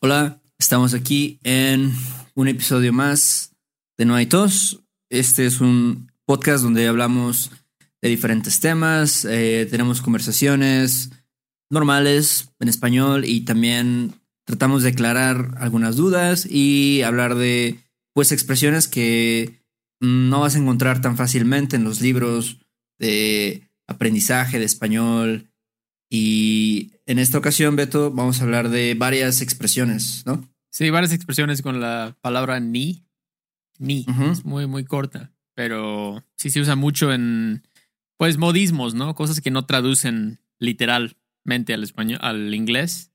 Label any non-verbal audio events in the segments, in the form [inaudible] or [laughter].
Hola, estamos aquí en un episodio más de No hay tos. Este es un podcast donde hablamos de diferentes temas, eh, tenemos conversaciones normales en español y también tratamos de aclarar algunas dudas y hablar de pues expresiones que no vas a encontrar tan fácilmente en los libros de aprendizaje de español. Y en esta ocasión, Beto, vamos a hablar de varias expresiones, ¿no? Sí, varias expresiones con la palabra ni. Ni. Es muy, muy corta. Pero sí se usa mucho en, pues, modismos, ¿no? Cosas que no traducen literalmente al español, al inglés.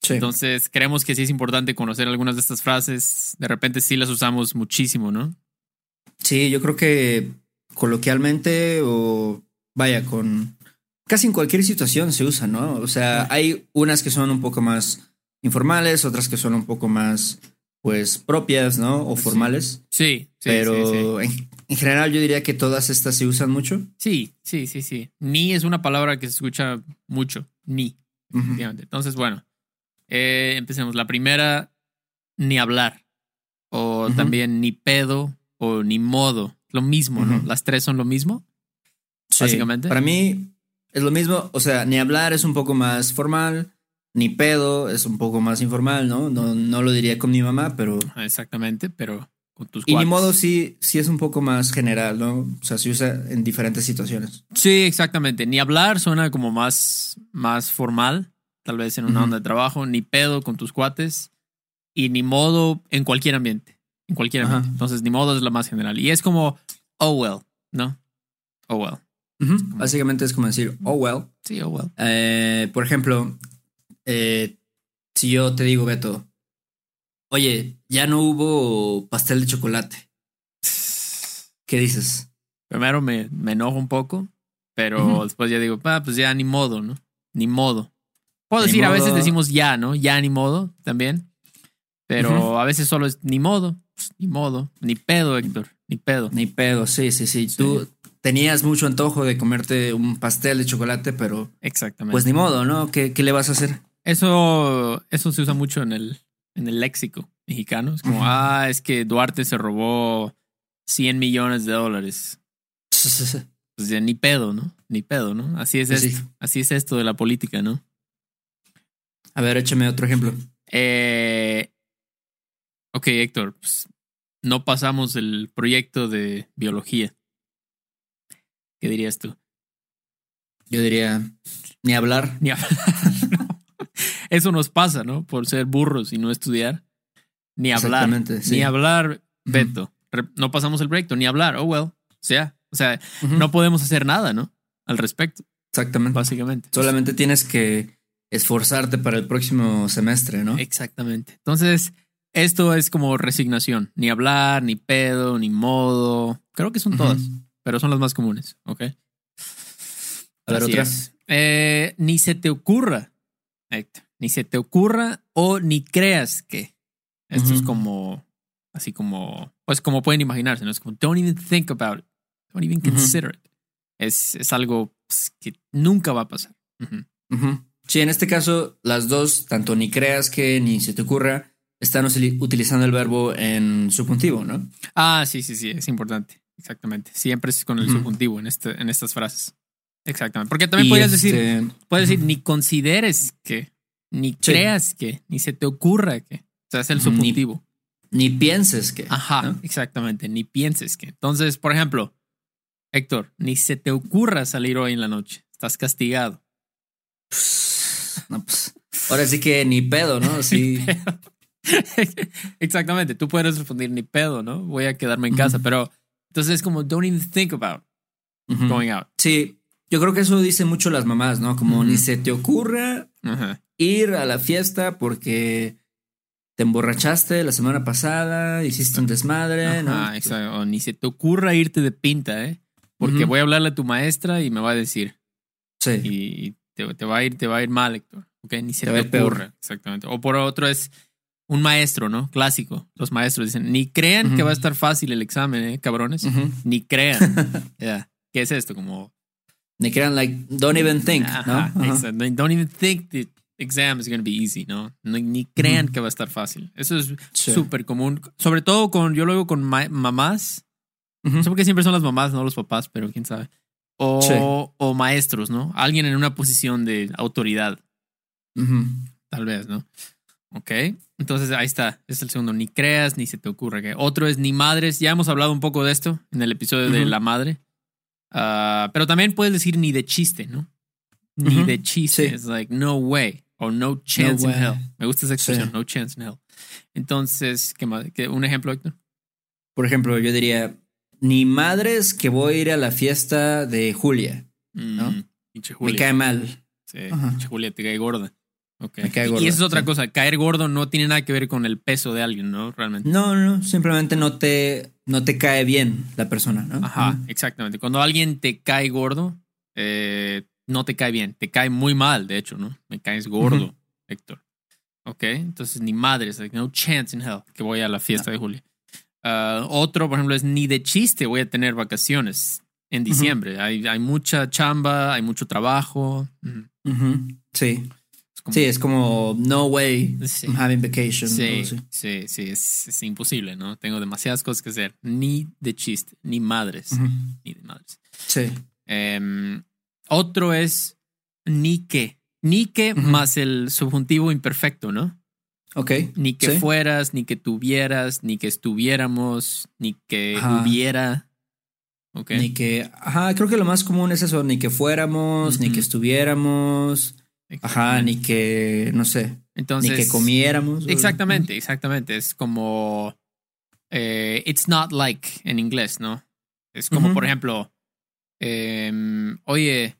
Sí. Entonces, creemos que sí es importante conocer algunas de estas frases. De repente sí las usamos muchísimo, ¿no? Sí, yo creo que coloquialmente o vaya, con casi en cualquier situación se usa, ¿no? O sea, hay unas que son un poco más informales, otras que son un poco más, pues, propias, ¿no? O formales. Sí, sí, pero sí, sí. En, en general yo diría que todas estas se usan mucho. Sí, sí, sí, sí. Ni es una palabra que se escucha mucho. Ni. Entonces, bueno, eh, empecemos. La primera, ni hablar. O también ni pedo o ni modo. Lo mismo, ¿no? Ujú. Las tres son lo mismo. Sí. Básicamente. Para mí es lo mismo, o sea, ni hablar es un poco más formal, ni pedo es un poco más informal, ¿no? No, no lo diría con mi mamá, pero... Exactamente, pero con tus Y ni cuates. modo sí, sí es un poco más general, ¿no? O sea, se usa en diferentes situaciones. Sí, exactamente. Ni hablar suena como más, más formal, tal vez en una onda de trabajo. Ni pedo con tus cuates. Y ni modo en cualquier ambiente. En cualquier Ajá. ambiente. Entonces, ni modo es la más general. Y es como, oh well, ¿no? Oh well. Básicamente es como decir, oh well. Sí, oh well. Eh, por ejemplo, eh, si yo te digo, Beto, oye, ya no hubo pastel de chocolate. ¿Qué dices? Primero me, me enojo un poco, pero después ya digo, ah, pues ya ni modo, ¿no? Ni modo. Puedo Ni decir, a veces decimos ya, ¿no? Ya ni modo también. Pero a veces solo es ni modo, pues, ni modo, ni pedo, Héctor, ni pedo. Ni pedo, sí, sí, sí. Sí. Tú tenías mucho antojo de comerte un pastel de chocolate, pero Exactamente. pues ni modo, ¿no? ¿Qué, qué le vas a hacer? Eso, eso se usa mucho en el, en el léxico mexicano. Es como, ah, es que Duarte se robó 100 millones de dólares. [laughs] Pues ya ni pedo, ¿no? Ni pedo, ¿no? Así es Pues sí. esto. Así es esto de la política, ¿no? A ver, échame otro ejemplo. Eh, ok, Héctor, pues, no pasamos el proyecto de biología. ¿Qué dirías tú? Yo diría, ni hablar. Ni hablar. [laughs] No. Eso nos pasa, ¿no? Por ser burros y no estudiar. Ni hablar. Exactamente, sí. Ni hablar. Beto. No pasamos el proyecto, ni hablar. Oh, well. O sea, o sea, no podemos hacer nada, ¿no? Al respecto, Exactamente. básicamente. Solamente tienes que esforzarte para el próximo semestre, ¿no? Exactamente. Entonces, esto es como resignación. Ni hablar, ni pedo, ni modo. Creo que son todas, pero son las más comunes, ¿ok? A ver, Así otra. es. Eh, ni se te ocurra, Héctor. Ni se te ocurra o ni creas que. Esto es como, así como, pues como pueden imaginarse, ¿no? Es como, don't even think about it. Don't even consider it. Es, es algo pues, que nunca va a pasar. Sí, en este caso, las dos, tanto ni creas que ni se te ocurra, están utilizando el verbo en subjuntivo, ¿no? Ah, sí, sí, sí, es importante. Exactamente. Siempre es con el subjuntivo en, este, en estas frases. Exactamente. Porque también podrías decir, este, puedes decir, ni consideres que, ni Sí. creas que, ni se te ocurra que. O sea, es el ni- subjuntivo. ni pienses que. Ajá, ¿no? exactamente. Ni pienses que. Entonces, por ejemplo, Héctor, ni se te ocurra salir hoy en la noche. Estás castigado. No, pues, ahora sí que ni pedo, ¿no? [laughs] Sí. [laughs] exactamente. Tú puedes responder ni pedo, ¿no? Voy a quedarme en casa, pero entonces es como don't even think about going out. Sí, yo creo que eso dice mucho las mamás, ¿no? Como ni se te ocurra ir a la fiesta porque te emborrachaste la semana pasada, hiciste un desmadre, ¿no? Ajá, exacto. O ni se te ocurra irte de pinta, ¿eh? Porque voy a hablarle a tu maestra y me va a decir. Sí. Y te, te va a ir, te va a ir mal, Héctor. ¿Ok? Ni se Te peor. ocurra. Exactamente. O por otro es un maestro, ¿no? Clásico. Los maestros dicen, ni crean que va a estar fácil el examen, ¿eh, cabrones? Ni crean. [laughs] Ya. ¿Qué es esto? Como. Ni crean, like, don't even think, Ajá, ¿no? Don't even think the exam is going to be easy, ¿no? Ni crean que va a estar fácil. Eso es Sí. súper común. Sobre todo con, yo lo veo con ma- mamás. No sé por qué siempre son las mamás, no los papás, pero quién sabe. O, Sí. o maestros, ¿no? Alguien en una posición de autoridad, tal vez, ¿no? Ok. Entonces ahí está. Es el segundo. Ni creas, ni se te ocurra que. Otro es ni madres. Ya hemos hablado un poco de esto en el episodio de la madre. Ah, pero también puedes decir ni de chiste, ¿no? Ni de chiste. Sí. Es like no way. O no chance in way. hell. Me gusta esa expresión. Sí. No chance in hell. Entonces, ¿qué más? ¿Qué- ¿Un ejemplo, Héctor? Por ejemplo, yo diría, ni madres que voy a ir a la fiesta de Julia. ¿No? Mm, pinche Me Julia. cae mal. Sí, Julia te cae gorda. Ok. Me cae Y- eso es otra sí. cosa. Caer gordo no tiene nada que ver con el peso de alguien, ¿no? Realmente. No, no, simplemente no te, no te cae bien la persona, ¿no? Ajá, exactamente. Cuando alguien te cae gordo, eh, no te cae bien. Te cae muy mal, de hecho, ¿no? Me caes gordo. Héctor. Ok, entonces ni madres, like, no chance in hell que voy a la fiesta de Julia. Ah, otro, por ejemplo, es ni de chiste voy a tener vacaciones en diciembre. hay, hay mucha chamba, hay mucho trabajo. Ujú. Sí. Como- Sí, es como, no way Sí. I'm having vacation. Sí, algo así. sí, sí, es, es imposible, ¿no? Tengo demasiadas cosas que hacer. Ni de chiste, ni madres, ni de madres. Sí. Em, otro es ni que. Ni que más el subjuntivo imperfecto, ¿no? Ok. Ni que Sí. fueras, ni que tuvieras, ni que estuviéramos, ni que Ajá. hubiera. Ok. Ni que, ajá, creo que lo más común es eso, ni que fuéramos, ni que estuviéramos, ajá, ni que, no sé, Entonces, ni que comiéramos. Exactamente, exactamente. Es como. eh, it's not like en inglés, ¿no? Es como, Ujú. por ejemplo, em, oye,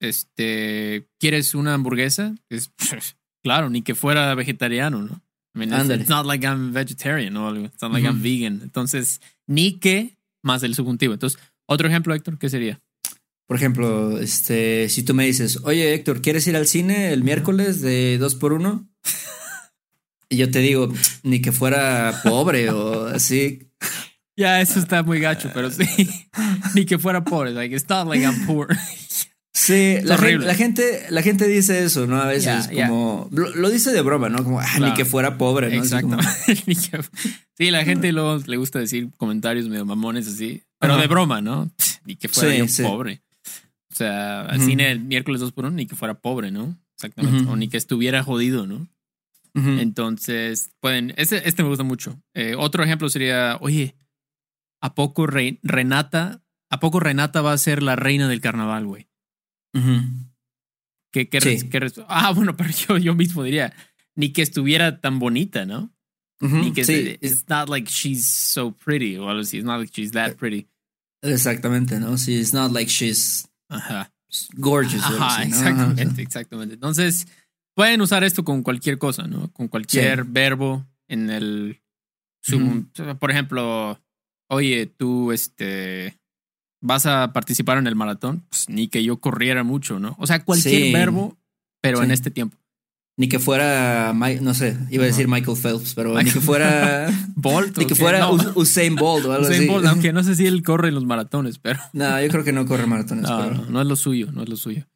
este, ¿quieres una hamburguesa? Es, [laughs] claro, ni que fuera vegetariano, ¿no? I mean, it's, it's not like I'm vegetarian o algo. It's not like I'm Ujú. vegan. Entonces, ni que más el subjuntivo. Entonces, otro ejemplo, Héctor, ¿qué sería? Por ejemplo, este, si tú me dices, oye Héctor, ¿quieres ir al cine el miércoles de dos por uno? [laughs] Y yo te digo, ni que fuera pobre o así. [laughs] Ya, eso está muy gacho, pero sí. [laughs] ni que fuera pobre. Like, it's not like I'm poor. Sí, la gente, la gente, la gente dice eso, ¿no? A veces como, lo, lo dice de broma, ¿no? Como, ah, ni que fuera pobre, ¿no? Exacto. como, sí, la gente luego le gusta decir comentarios medio mamones así, pero de broma, ¿no? Ni que fuera Sí, yo sí. pobre. O sea, al Ujú. cine el miércoles 2 por 1 ni que fuera pobre, ¿no? Exactamente. Ujú. O ni que estuviera jodido, ¿no? Entonces, pueden. Este, este me gusta mucho. Eh, otro ejemplo sería: Oye, ¿a poco Re- Renata? ¿A poco Renata va a ser la reina del carnaval, güey? ¿Qué, qué, Sí. qué ah, [laughs] bueno, pero yo, yo mismo diría: Ni que estuviera tan bonita, ¿no? Ni que Sí, se- it's not like she's so pretty o algo así. It's not like she's that pretty. exactamente, ¿no? Sí, it's not like she's Ajá. gorgeous. Ajá, ¿no? exactamente, exactamente. Entonces, pueden usar esto con cualquier cosa, ¿no? Con cualquier Sí. verbo en el sub- Por ejemplo, oye, tú este vas a participar en el maratón, pues ni que yo corriera mucho, ¿no? O sea, cualquier Sí. verbo, pero en este tiempo. Ni que fuera, no sé, iba a decir Michael Phelps, pero [laughs] ni que fuera, Bolt. ni ¿o que fuera No, Us- Usain Bolt o algo Usain así. Bolt, aunque [laughs] no sé si él corre en los maratones, pero No, yo creo que no corre maratones, no, pero. no, no es lo suyo, no es lo suyo.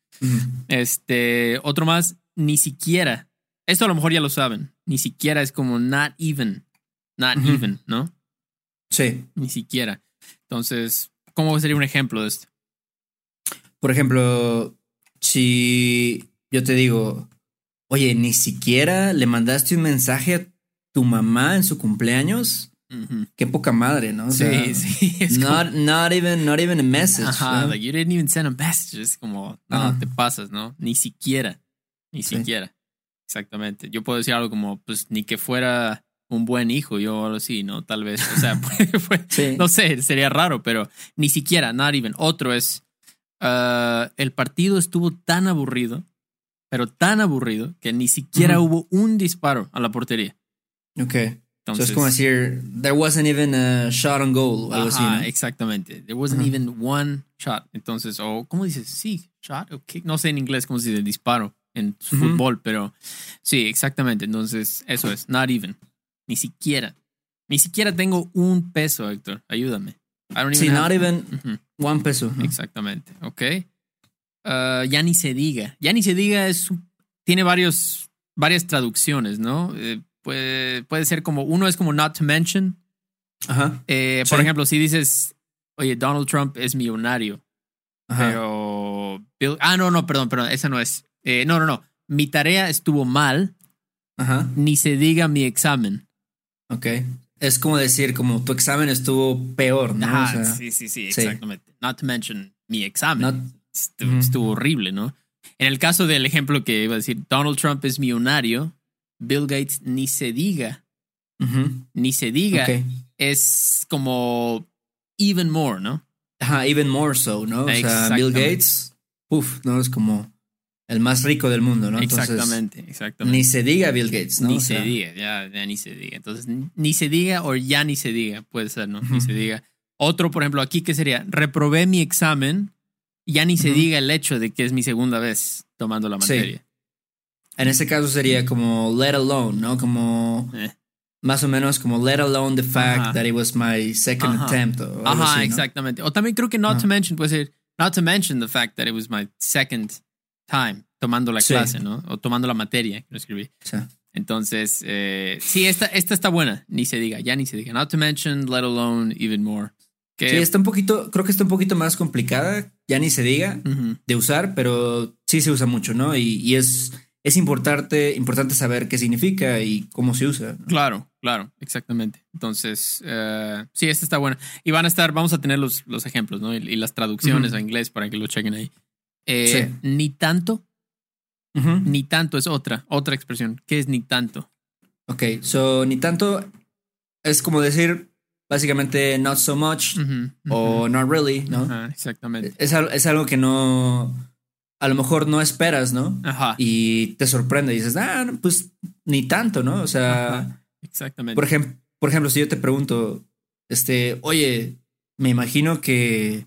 Este, otro más, ni siquiera. Esto a lo mejor ya lo saben. Ni siquiera es como not even. Not even, ¿no? Sí. Ni siquiera. Entonces, ¿cómo sería un ejemplo de esto? Por ejemplo, si yo te digo, oye, ni siquiera le mandaste un mensaje a tu mamá en su cumpleaños, qué poca madre, ¿no? O sea, sí, sí. [laughs] Es como- Not, not even, not even a message. ajá, ¿no? like you didn't even send a message. Es como, no, te pasas, ¿no? Ni siquiera. Ni Sí. siquiera. Exactamente. Yo puedo decir algo como, pues, ni que fuera un buen hijo, yo algo así, ¿no? Tal vez. O sea, [laughs] [laughs] Sí. no sé, sería raro, pero ni siquiera, not even. Otro es, ah, el partido estuvo tan aburrido, pero tan aburrido, que ni siquiera Ujú. hubo un disparo a la portería. Ok. So Entonces, es como decir, there wasn't even a shot on goal o algo así, ¿no? exactamente. There wasn't Ajá. even one shot. Entonces, o ¿cómo dices? Sí, shot o kick. No sé en inglés cómo se dice disparo en Ujú. fútbol, pero sí, exactamente. Entonces, eso es, not even. Ni siquiera. Ni siquiera tengo un peso, Héctor. Ayúdame. I don't Sí, even not have- even one peso. ¿no? Exactamente, ok. Ah, ya ni se diga. Ya ni se diga es, tiene varios, varias traducciones, ¿no? Eh, puede, puede ser como, uno es como not to mention. Ajá. Eh, Sí. Por ejemplo, si dices, oye, Donald Trump es millonario, Ajá. pero... Bill- ah, no, no, perdón, perdón, esa no es. Eh, no, no, no. Mi tarea estuvo mal, Ajá. ni se diga mi examen. Ok. Es como decir, como tu examen estuvo peor, ¿no? Ajá, O sea, sí, sí, sí, sí. exactamente. Not to mention mi examen. not- estuvo, Ujú. estuvo horrible, ¿no? En el caso del ejemplo que iba a decir, Donald Trump es millonario, Bill Gates ni se diga, ni se diga, es como even more, ¿no? Ajá, even more so, ¿no? O sea, Bill. Gates, uff, ¿no? Es como el más rico del mundo, ¿no? Entonces, exactamente, exactamente. Ni se diga Bill Gates, ¿no? Ni O se sea, diga, ya, ya ni se diga. Entonces, ni- se diga o ya ni se diga, puede ser, ¿no? Ni se diga. Otro, por ejemplo, aquí que sería, reprobé mi examen, ya ni se Ujú. diga el hecho de que es mi segunda vez tomando la Sí. materia. En ese caso sería como let alone, ¿no? Como Eh. más o menos como let alone the fact Ajá. that it was my second Ajá. attempt. O Ajá, así, ¿no? exactamente. O también creo que not Ajá. to mention puede ser, not to mention the fact that it was my second time tomando la Sí. clase, ¿no? O tomando la materia que lo escribí. Entonces, eh, sí, esta, esta está buena, ni se diga, ya ni se diga. Not to mention, let alone, even more. Que, sí, está un poquito, creo que está un poquito más complicada, ya ni se diga, de usar, pero sí se usa mucho, ¿no? Y, y es, es importante, importante saber qué significa y cómo se usa. ¿no? Claro, claro, exactamente. Entonces, eh, sí, esta está buena. Y van a estar, vamos a tener los, los ejemplos, ¿no? Y, y las traducciones a inglés para que lo chequen ahí. Eh, Ni tanto, ni tanto es otra, otra expresión. ¿Qué es ni tanto? Ok, so ni tanto es como decir básicamente not so much o not really, ¿no? Exactamente. Es, es algo que no, a lo mejor no esperas, ¿no? Ajá, Y te sorprende y dices, ah, pues ni tanto, ¿no? O sea, exactamente. por, ejemplo, por ejemplo, si yo te pregunto, este, oye, me imagino que,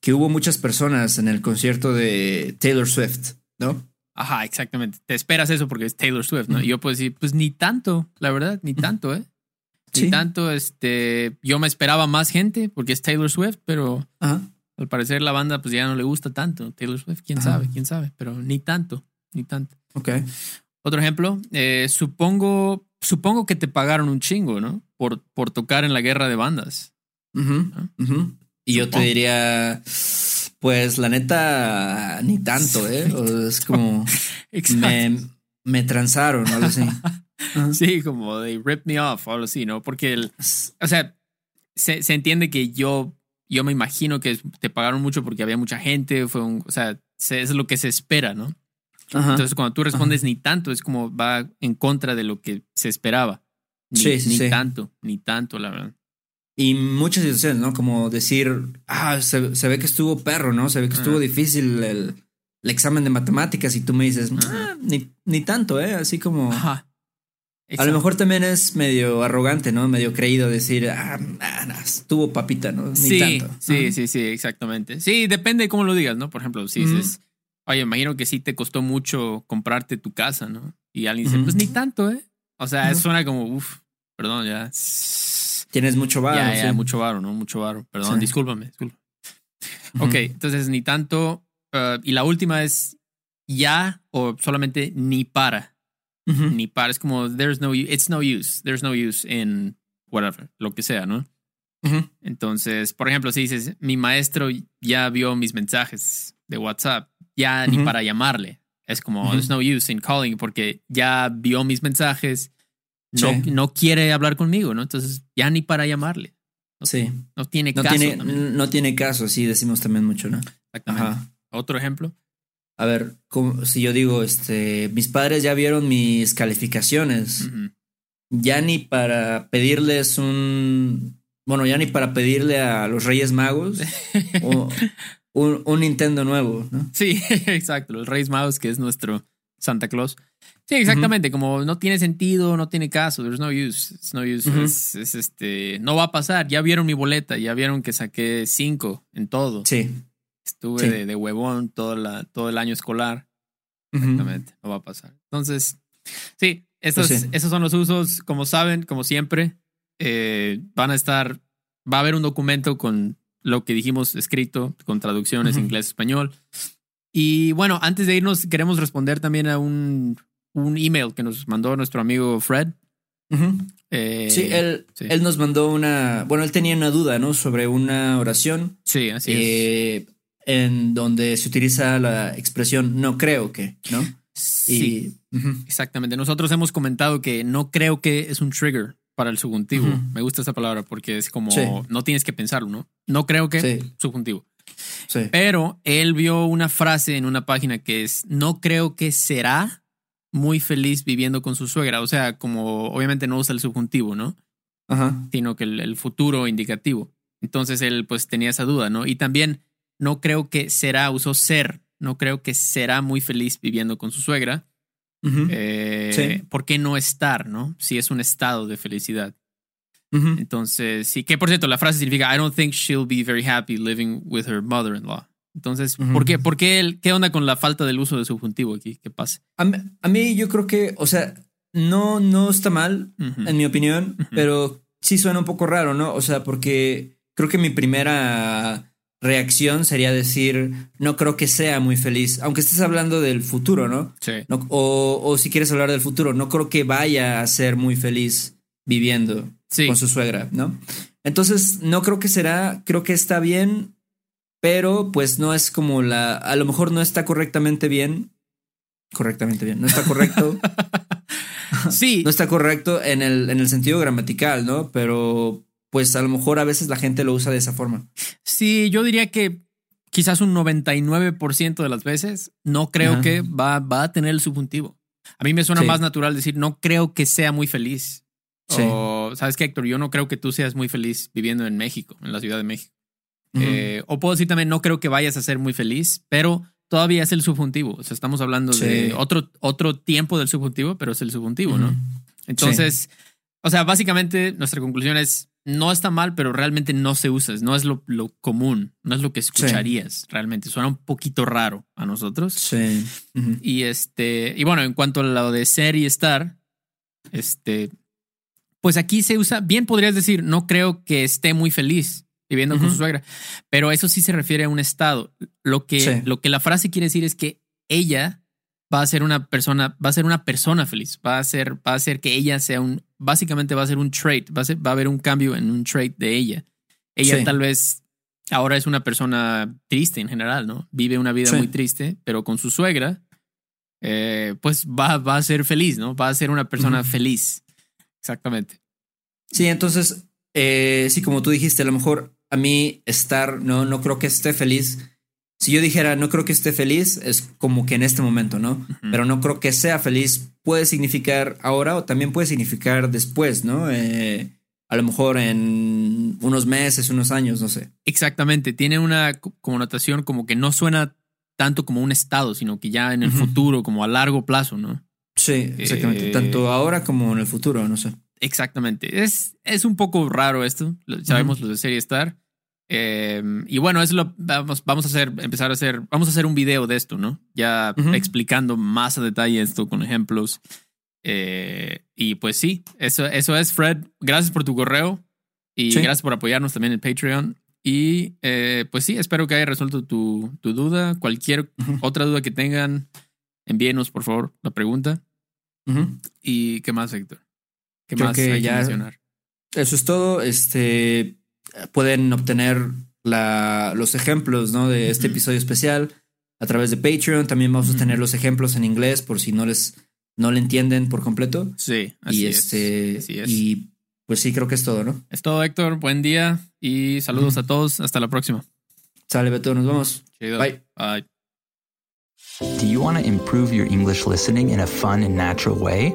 que hubo muchas personas en el concierto de Taylor Swift, ¿no? Ajá, exactamente. Te esperas eso porque es Taylor Swift, ¿no? Y yo puedo decir, pues ni tanto, la verdad, ni tanto, ¿eh? Ni Sí. tanto, este, yo me esperaba más gente porque es Taylor Swift, pero Ajá. al parecer la banda pues ya no le gusta tanto. Taylor Swift, quién Ajá. sabe, quién sabe, pero ni tanto, ni tanto. Ok. Otro ejemplo, eh, supongo, supongo que te pagaron un chingo, ¿no? Por, por tocar en la guerra de bandas. Y yo te diría, pues la neta, ni tanto, ¿eh? O es como [laughs] me, me transaron o algo así. [laughs] Ajá. Sí, como they ripped me off o algo así, ¿no? Porque el, o sea, se, se entiende que yo, yo me imagino que te pagaron mucho porque había mucha gente, fue un, o sea, se- es lo que se espera, ¿no? Ajá. Entonces, cuando tú respondes ni tanto, es como va en contra de lo que se esperaba. Ni, Sí, sí, ni sí. tanto, ni tanto, la verdad. Y muchas situaciones, ¿no? Como decir, ah, se, se ve que estuvo perro, ¿no? Se ve que estuvo difícil el, el examen de matemáticas y tú me dices. "Ah, ni, ni tanto, ¿eh? Así como... Ajá. A lo mejor también es medio arrogante, ¿no? Medio creído decir, ah, ah, estuvo papita, ¿no? Ni Sí, tanto. sí, sí, sí, exactamente. Sí, depende de cómo lo digas, ¿no? Por ejemplo, si dices, oye, imagino que sí te costó mucho comprarte tu casa, ¿no? Y alguien dice, pues ni tanto, ¿eh? O sea, suena como, uff, perdón, ya. Tienes mucho varo. ya, ya, sí. mucho varo, ¿no? Mucho varo. Perdón, Sí. discúlpame, discúlpame. Ok, entonces ni tanto. uh, y la última es ya o solamente ni para. Ujú. Ni para. Es como, there's no, it's no use. There's no use in whatever, lo que sea, ¿no? Ujú. Entonces, por ejemplo, si dices, mi maestro ya vio mis mensajes de WhatsApp, ya ni Ujú. para llamarle. Es como, there's no use in calling porque ya vio mis mensajes, no, Sí. no quiere hablar conmigo, ¿no? Entonces, ya ni para llamarle. Sí. No tiene No caso. tiene, no tiene caso, sí, decimos también mucho, ¿no? Exactamente. Ajá. Otro ejemplo. A ver, como- si yo digo, este, mis padres ya vieron mis calificaciones, ya ni para pedirles un, bueno, ya ni para pedirle a los Reyes Magos [laughs] o- un, un Nintendo nuevo, ¿no? Sí, [laughs] exacto. El Reyes Magos, que es nuestro Santa Claus. Sí, exactamente. Como no tiene sentido, no tiene caso. There's no use. It's no use. Ujú. es, es este. No va a pasar. Ya vieron mi boleta. Ya vieron que saqué cinco en todo. Sí. Estuve Sí. de, de huevón todo, la, todo el año escolar. Exactamente. No va a pasar. Entonces, sí, estos, Pues sí. esos son los usos. Como saben, como siempre, eh, van a estar. Va a haber un documento con lo que dijimos escrito, con traducciones Ujú. inglés-español. Y bueno, antes de irnos, queremos responder también a un, un email que nos mandó nuestro amigo Fred. Eh, sí, él, él nos mandó una. Bueno, él tenía una duda, ¿no? Sobre una oración. Sí, así es. En donde se utiliza la expresión no creo que, ¿no? Sí. Exactamente. Nosotros hemos comentado que no creo que es un trigger para el subjuntivo. Me gusta esa palabra porque es como no tienes que pensarlo, ¿no? No creo que subjuntivo. Pero él vio una frase en una página que es no creo que será muy feliz viviendo con su suegra. O sea, como obviamente no usa el subjuntivo, ¿no? Ajá. Sino que el, futuro indicativo. Entonces él pues tenía esa duda, ¿no? Y también no creo que será, usó ser. No creo que será muy feliz viviendo con su suegra. Eh, ¿Por qué no estar, no? Si es un estado de felicidad. Entonces, sí, que por cierto, la frase significa I don't think she'll be very happy living with her mother-in-law. Entonces, ¿por qué? ¿Por qué, qué onda con la falta del uso de subjuntivo aquí? ¿Qué pasa? A mí, yo creo que, o sea, no, no está mal, en mi opinión, pero sí suena un poco raro, ¿no? O sea, porque creo que mi primera reacción sería decir, no creo que sea muy feliz, aunque estés hablando del futuro, ¿no? Sí. o, o, si quieres hablar del futuro, no creo que vaya a ser muy feliz viviendo con su suegra, ¿no? Entonces, no creo que será, creo que está bien, pero pues no es como la, a lo mejor no está correctamente bien, correctamente bien, no está correcto. [laughs] sí. [laughs] no está correcto en el, en el sentido gramatical, ¿no? Pero pues a lo mejor a veces la gente lo usa de esa forma. Sí, yo diría que quizás un 99% de las veces no creo que va, va, a tener el subjuntivo. A mí me suena más natural decir no creo que sea muy feliz. O, ¿sabes qué, Héctor? Yo no creo que tú seas muy feliz viviendo en México, en la Ciudad de México. Eh, o puedo decir también, no creo que vayas a ser muy feliz, pero todavía es el subjuntivo. O sea, estamos hablando de otro, otro tiempo del subjuntivo, pero es el subjuntivo, ¿no? Entonces, o sea, básicamente nuestra conclusión es, no está mal, pero realmente no se usa, no es lo, común, no es lo que escucharías realmente. Suena un poquito raro a nosotros. Sí. Y este, y bueno, en cuanto a lo de ser y estar, este, pues aquí se usa, bien podrías decir, no creo que esté muy feliz viviendo con su suegra, pero eso sí se refiere a un estado. Lo que, lo que la frase quiere decir es que ella va a ser una persona, va a ser una persona feliz, va a ser, va a ser que ella sea un, básicamente va a ser un trait, va a, ser, va a haber un cambio en un trait de ella. Ella tal vez ahora es una persona triste en general, ¿no? Vive una vida muy triste, pero con su suegra, eh, pues va, va a ser feliz, ¿no? Va a ser una persona feliz. Exactamente. Sí, entonces, eh, sí, como tú dijiste, a lo mejor a mí estar, no, no creo que esté feliz. Si yo dijera no creo que esté feliz, es como que en este momento, ¿no? Pero no creo que sea feliz puede significar ahora o también puede significar después, ¿no? Eh, a lo mejor en unos meses, unos años, no sé. Exactamente, tiene una connotación como que no suena tanto como un estado, sino que ya en el futuro, como a largo plazo, ¿no? Sí, exactamente. Eh, Tanto ahora como en el futuro, no sé. Exactamente. Es, es un poco raro esto. Sabemos lo de serie Star. Em, y bueno, eso lo vamos, vamos a hacer, empezar a hacer, vamos a hacer un video de esto, ¿no? Ya explicando más a detalle esto con ejemplos. Eh, y pues sí, eso, eso es, Fred. Gracias por tu correo y gracias por apoyarnos también en Patreon. Y eh, pues sí, espero que haya resuelto tu, tu duda. Cualquier otra duda que tengan, envíenos por favor la pregunta. ¿Y qué más, Héctor? ¿Qué más hay que mencionar? Eso es todo. Este pueden obtener la, los ejemplos ¿no? de este episodio especial a través de Patreon. También vamos a tener los ejemplos en inglés por si no les no le entienden por completo. Sí, así y este y pues sí creo que es todo, ¿no? Es todo, Héctor. Buen día y saludos a todos. Hasta la próxima. Sale, Beto. Nos vemos. Bye. Bye. Do you want to improve your English listening in a fun and natural way?